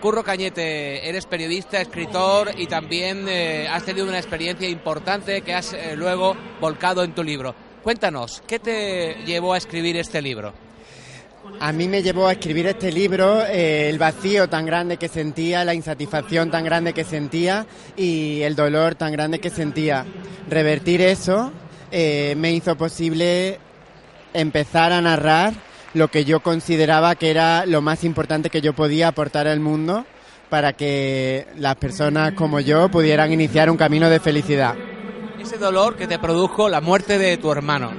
Curro Cañete, eres periodista, escritor y también eh, has tenido una experiencia importante que has eh, luego volcado en tu libro. Cuéntanos, ¿qué te llevó a escribir este libro? A mí me llevó a escribir este libro eh, el vacío tan grande que sentía, la insatisfacción tan grande que sentía y el dolor tan grande que sentía. Revertir eso eh, me hizo posible empezar a narrar lo que yo consideraba que era lo más importante que yo podía aportar al mundo para que las personas como yo pudieran iniciar un camino de felicidad. Ese dolor que te produjo la muerte de tu hermano.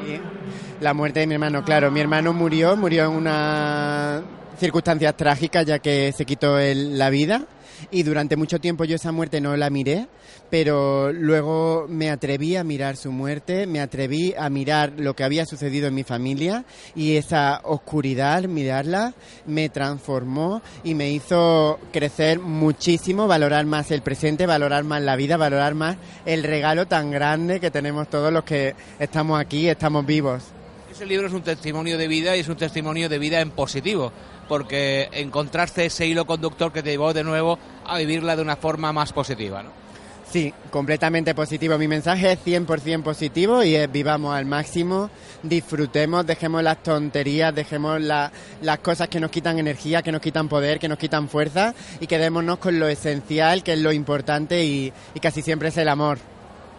La muerte de mi hermano, claro. Mi hermano murió, murió en unas circunstancias trágicas ya que se quitó él la vida y durante mucho tiempo yo esa muerte no la miré, pero luego me atreví a mirar su muerte, me atreví a mirar lo que había sucedido en mi familia y esa oscuridad, mirarla, me transformó y me hizo crecer muchísimo, valorar más el presente, valorar más la vida, valorar más el regalo tan grande que tenemos todos los que estamos aquí, estamos vivos. Ese libro es un testimonio de vida y es un testimonio de vida en positivo, porque encontraste ese hilo conductor que te llevó de nuevo a vivirla de una forma más positiva, ¿no? Sí, completamente positivo. Mi mensaje es 100% positivo y es vivamos al máximo, disfrutemos, dejemos las tonterías, dejemos la- las cosas que nos quitan energía, que nos quitan poder, que nos quitan fuerza y quedémonos con lo esencial, que es lo importante y, y casi siempre es el amor.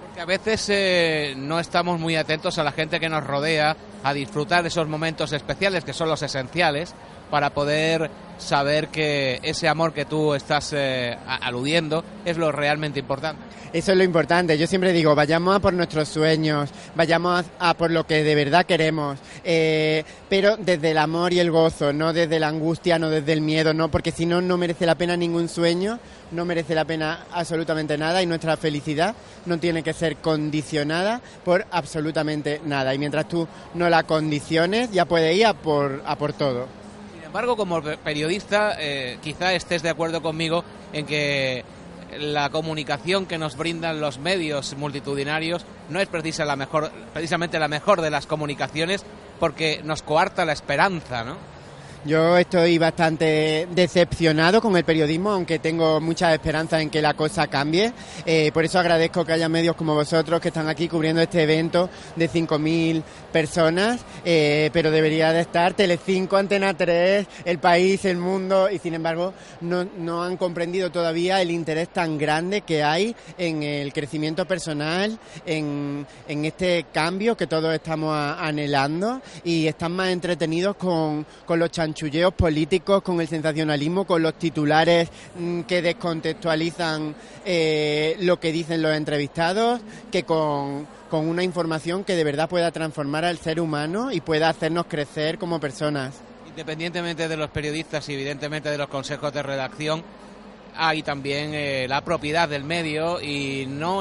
Porque a veces eh, no estamos muy atentos a la gente que nos rodea, a disfrutar esos momentos especiales que son los esenciales, para poder saber que ese amor que tú estás eh, aludiendo es lo realmente importante. Eso es lo importante. Yo siempre digo, vayamos a por nuestros sueños, vayamos a, a por lo que de verdad queremos, eh, pero desde el amor y el gozo, no desde la angustia, no desde el miedo, no, porque si no, no merece la pena ningún sueño, no merece la pena absolutamente nada y nuestra felicidad no tiene que ser condicionada por absolutamente nada. Y mientras tú no la condiciones, ya puedes ir a por, a por todo. Sin embargo, como pe- periodista, eh, quizá estés de acuerdo conmigo en que la comunicación que nos brindan los medios multitudinarios no es precisamente la mejor de las comunicaciones porque nos coarta la esperanza, ¿no? Yo estoy bastante decepcionado con el periodismo, aunque tengo mucha esperanza en que la cosa cambie. Eh, por eso agradezco que haya medios como vosotros que están aquí cubriendo este evento de 5.000 personas, eh, pero debería de estar Telecinco, Antena 3, El País, El Mundo, y sin embargo no, han comprendido todavía el interés tan grande que hay en el crecimiento personal, en, este cambio que todos estamos anhelando y están más entretenidos con, los chanchulleos políticos, con el sensacionalismo, con los titulares mm, que descontextualizan eh, lo que dicen los entrevistados, que con, una información que de verdad pueda transformar al ser humano y pueda hacernos crecer como personas. Independientemente de los periodistas y evidentemente de los consejos de redacción, hay también eh, la propiedad del medio y no